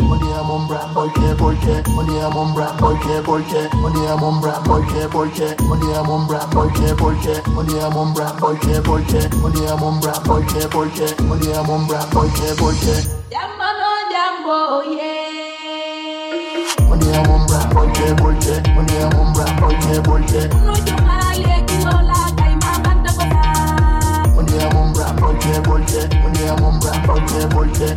money I'm on brand, boy share, boy share, money am on brand, boy share, boy share, money am on brand, boy share, boy share, money am on brand, boy share, boy share, money am on brand, boy share, boy share, money am on brand, boy share, boy share, money am on brand, boy share, boy share. Yeah. Money am on brand, boy share, boy share, money am on brand, boy share, boy share. No jamale, kinola, kaima banda bola. Money am on brand, boy share, boy share, money am on brand, boy share, boy share.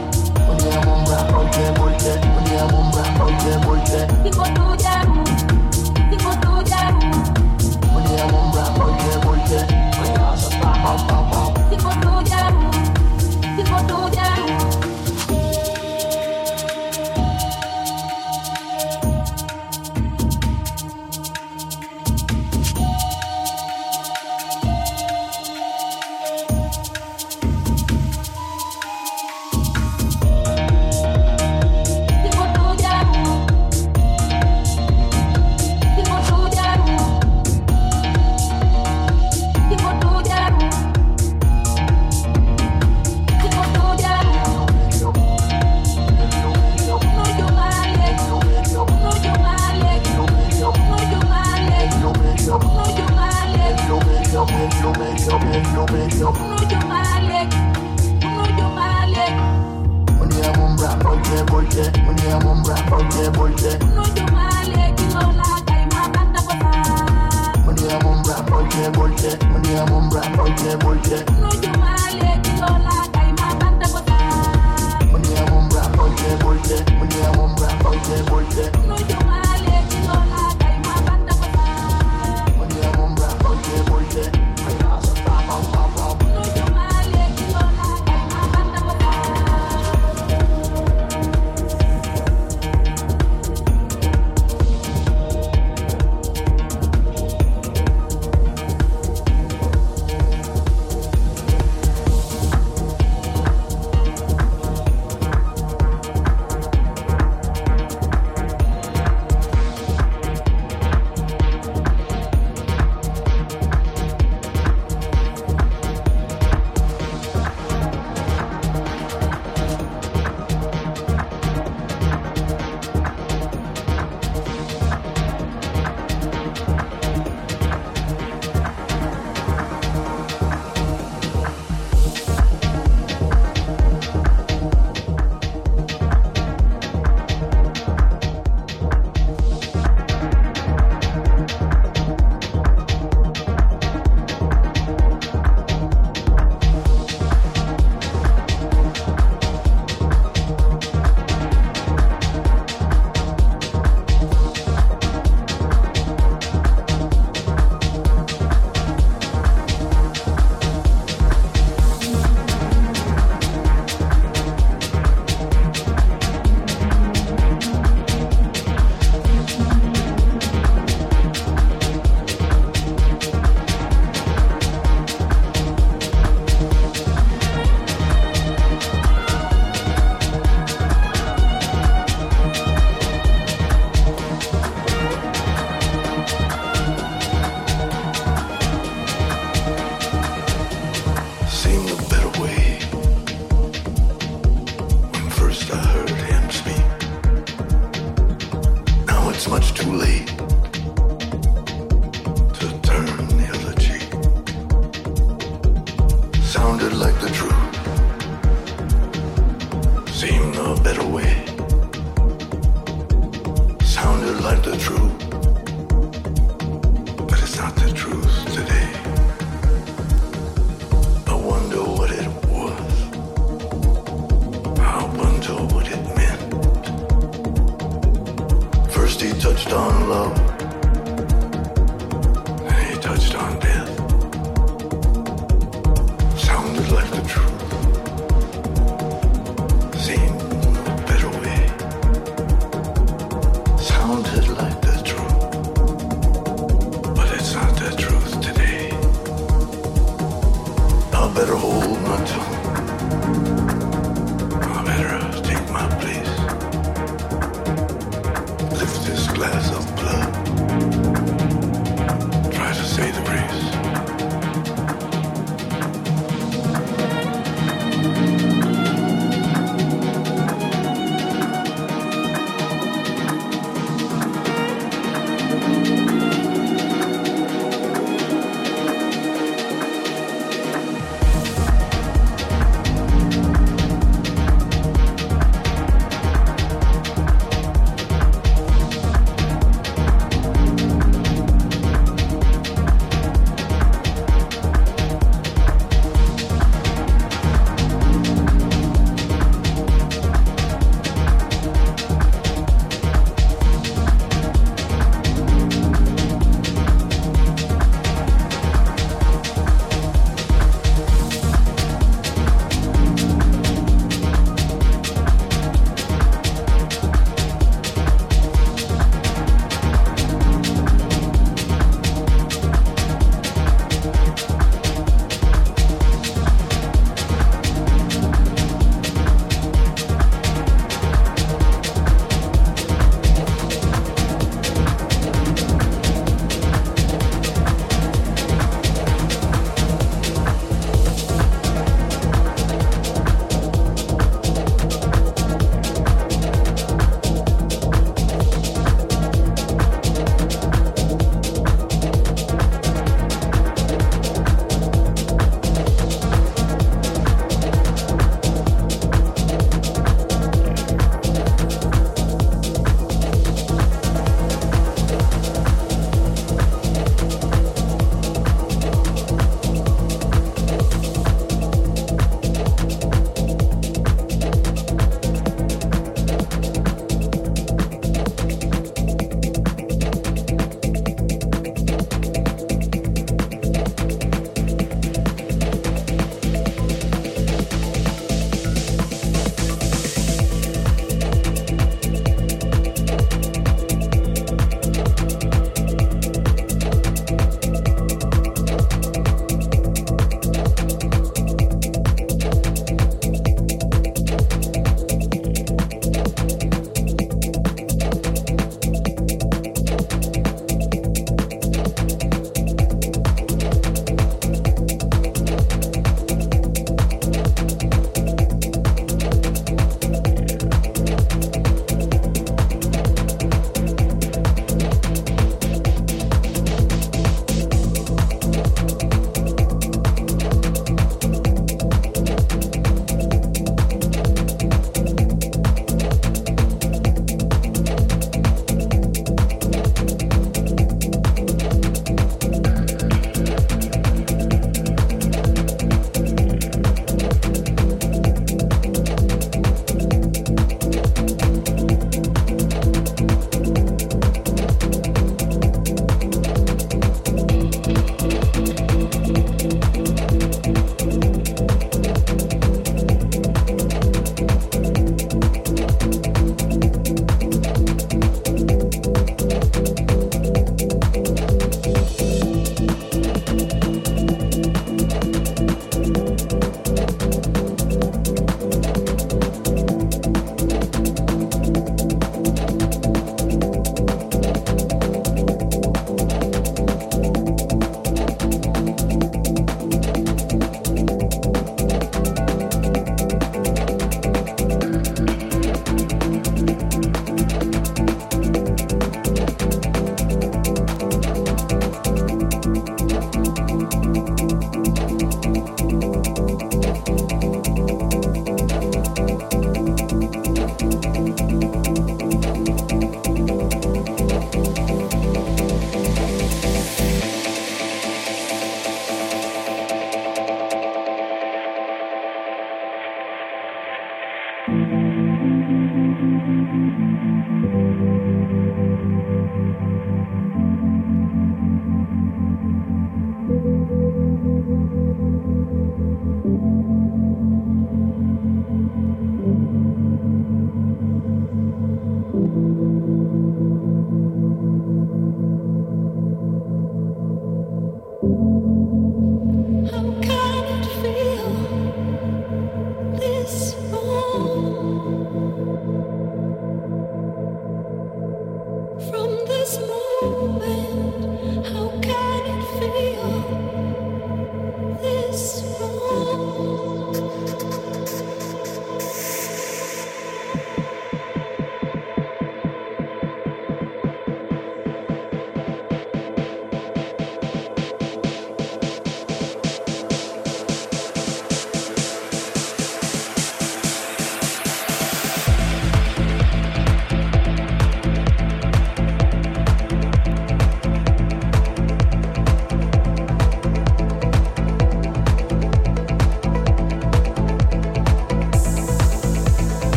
People do that.